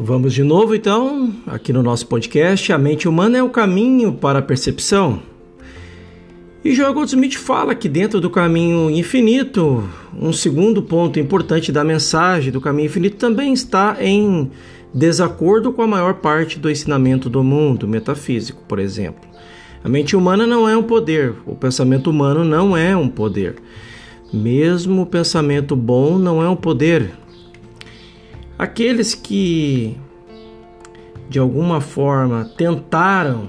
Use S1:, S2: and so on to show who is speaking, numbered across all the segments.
S1: Vamos de novo então, aqui no nosso podcast. A mente humana é o caminho para a percepção. E Joel Goldsmith fala que dentro do caminho infinito, um segundo ponto importante da mensagem do caminho infinito também está em desacordo com a maior parte do ensinamento do mundo metafísico, por exemplo. A mente humana não é um poder, o pensamento humano não é um poder. Mesmo o pensamento bom não é um poder, Aqueles que de alguma forma tentaram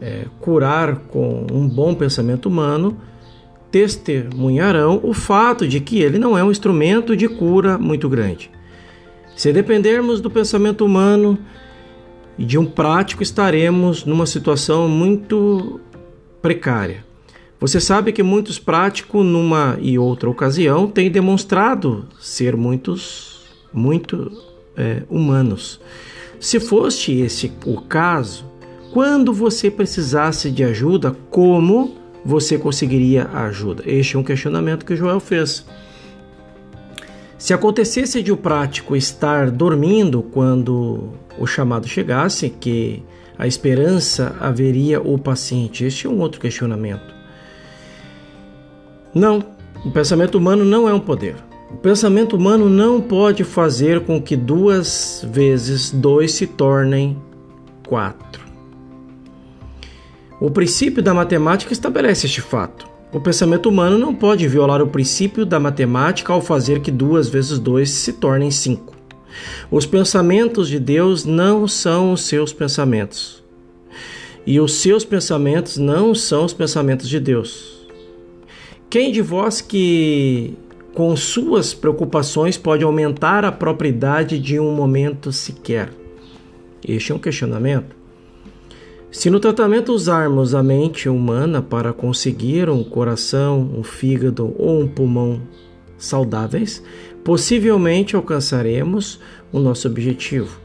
S1: é, curar com um bom pensamento humano testemunharão o fato de que ele não é um instrumento de cura muito grande. Se dependermos do pensamento humano e de um prático, estaremos numa situação muito precária. Você sabe que muitos práticos, numa e outra ocasião, têm demonstrado ser muitos muito é, humanos. Se fosse esse o caso, quando você precisasse de ajuda, como você conseguiria a ajuda? Este é um questionamento que Joel fez. Se acontecesse de o prático estar dormindo quando o chamado chegasse, que a esperança haveria o paciente? Este é um outro questionamento. Não, o pensamento humano não é um poder. O pensamento humano não pode fazer com que duas vezes dois se tornem quatro. O princípio da matemática estabelece este fato. O pensamento humano não pode violar o princípio da matemática ao fazer que duas vezes dois se tornem cinco. Os pensamentos de Deus não são os seus pensamentos. E os seus pensamentos não são os pensamentos de Deus. Quem de vós que com suas preocupações pode aumentar a propriedade de um momento sequer? Este é um questionamento. Se no tratamento usarmos a mente humana para conseguir um coração, um fígado ou um pulmão saudáveis, possivelmente alcançaremos o nosso objetivo.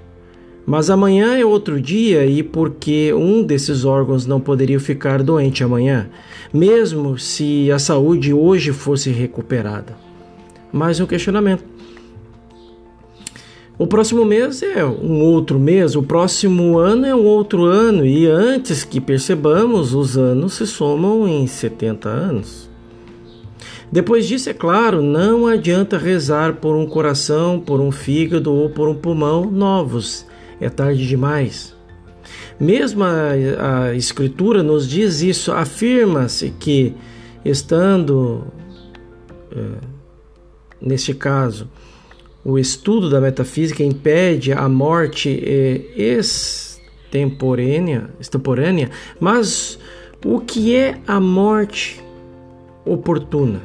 S1: Mas amanhã é outro dia e porque um desses órgãos não poderia ficar doente amanhã, mesmo se a saúde hoje fosse recuperada mais um questionamento. O próximo mês é um outro mês, o próximo ano é um outro ano, e antes que percebamos, os anos se somam em 70 anos. Depois disso, é claro, não adianta rezar por um coração, por um fígado ou por um pulmão novos. É tarde demais. Mesmo a, a Escritura nos diz isso, afirma-se que, estando. É, Neste caso, o estudo da metafísica impede a morte extemporânea, extemporânea, mas o que é a morte oportuna?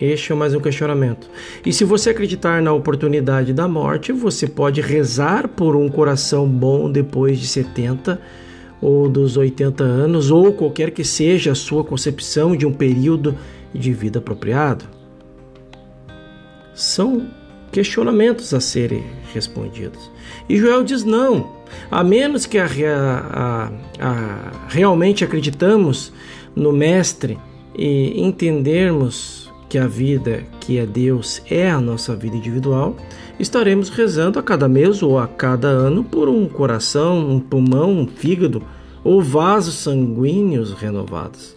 S1: Este é mais um questionamento. E se você acreditar na oportunidade da morte, você pode rezar por um coração bom depois de 70 ou dos 80 anos, ou qualquer que seja a sua concepção de um período de vida apropriado são questionamentos a serem respondidos. E Joel diz: não, a menos que a, a, a, realmente acreditamos no Mestre e entendermos que a vida que é Deus é a nossa vida individual, estaremos rezando a cada mês ou a cada ano por um coração, um pulmão, um fígado ou vasos sanguíneos renovados.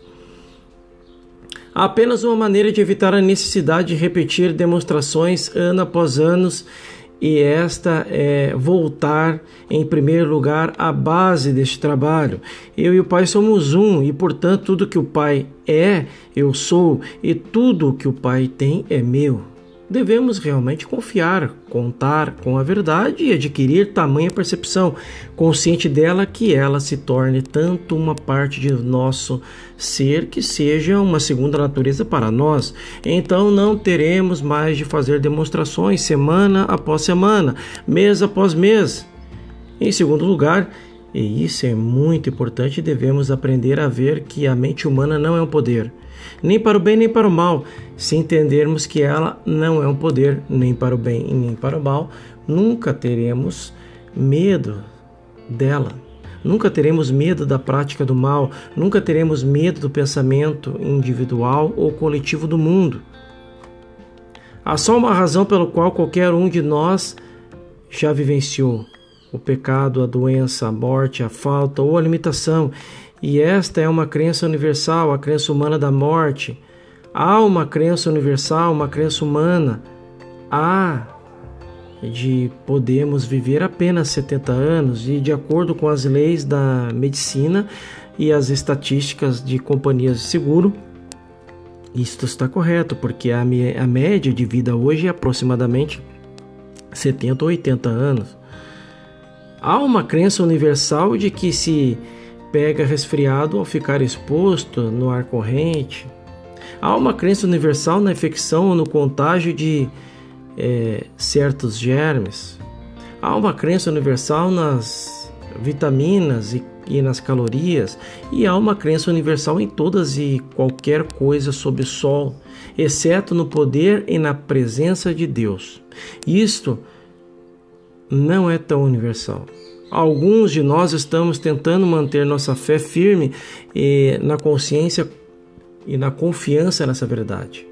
S1: Apenas uma maneira de evitar a necessidade de repetir demonstrações ano após ano, e esta é voltar em primeiro lugar à base deste trabalho. Eu e o Pai somos um, e portanto tudo que o Pai é, eu sou, e tudo que o Pai tem é meu devemos realmente confiar, contar com a verdade e adquirir tamanha percepção, consciente dela que ela se torne tanto uma parte de nosso ser que seja uma segunda natureza para nós. Então não teremos mais de fazer demonstrações semana após semana, mês após mês. Em segundo lugar, e isso é muito importante, devemos aprender a ver que a mente humana não é um poder nem para o bem nem para o mal. Se entendermos que ela não é um poder nem para o bem e nem para o mal, nunca teremos medo dela. Nunca teremos medo da prática do mal, nunca teremos medo do pensamento individual ou coletivo do mundo. Há só uma razão pela qual qualquer um de nós já vivenciou o pecado, a doença, a morte, a falta ou a limitação. E esta é uma crença universal, a crença humana da morte. Há uma crença universal, uma crença humana. Há de podemos viver apenas 70 anos e de acordo com as leis da medicina e as estatísticas de companhias de seguro, isto está correto, porque a, a média de vida hoje é aproximadamente 70 ou 80 anos. Há uma crença universal de que se pega resfriado ao ficar exposto no ar corrente. Há uma crença universal na infecção ou no contágio de é, certos germes. Há uma crença universal nas vitaminas e, e nas calorias. E há uma crença universal em todas e qualquer coisa sob o sol, exceto no poder e na presença de Deus. Isto não é tão universal. Alguns de nós estamos tentando manter nossa fé firme e na consciência e na confiança nessa verdade.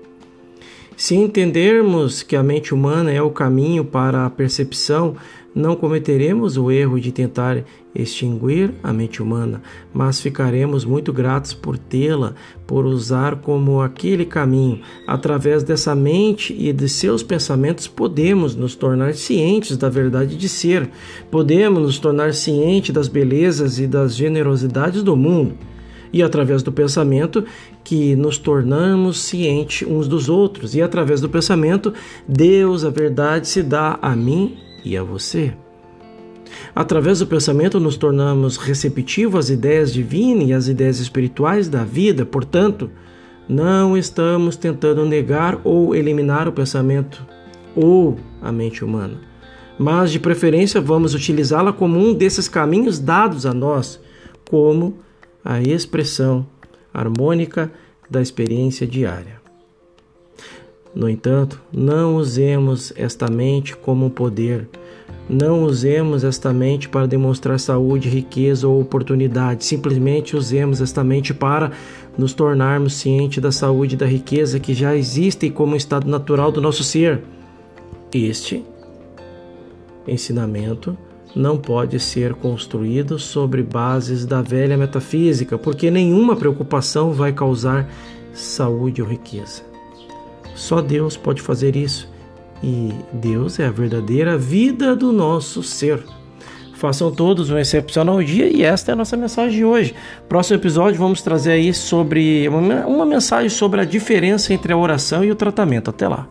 S1: Se entendermos que a mente humana é o caminho para a percepção, não cometeremos o erro de tentar extinguir a mente humana, mas ficaremos muito gratos por tê-la, por usar como aquele caminho. Através dessa mente e de seus pensamentos, podemos nos tornar cientes da verdade de ser, podemos nos tornar cientes das belezas e das generosidades do mundo. E através do pensamento que nos tornamos cientes uns dos outros, e através do pensamento, Deus, a verdade, se dá a mim e a você. Através do pensamento, nos tornamos receptivos às ideias divinas e às ideias espirituais da vida, portanto, não estamos tentando negar ou eliminar o pensamento ou a mente humana, mas de preferência vamos utilizá-la como um desses caminhos dados a nós, como a expressão harmônica da experiência diária. No entanto, não usemos esta mente como um poder. Não usemos esta mente para demonstrar saúde, riqueza ou oportunidade. Simplesmente usemos esta mente para nos tornarmos cientes da saúde e da riqueza que já existem como estado natural do nosso ser. Este ensinamento não pode ser construído sobre bases da velha metafísica, porque nenhuma preocupação vai causar saúde ou riqueza. Só Deus pode fazer isso, e Deus é a verdadeira vida do nosso ser. Façam todos um excepcional dia e esta é a nossa mensagem de hoje. Próximo episódio vamos trazer aí sobre uma, mensagem sobre a diferença entre a oração e o tratamento. Até lá.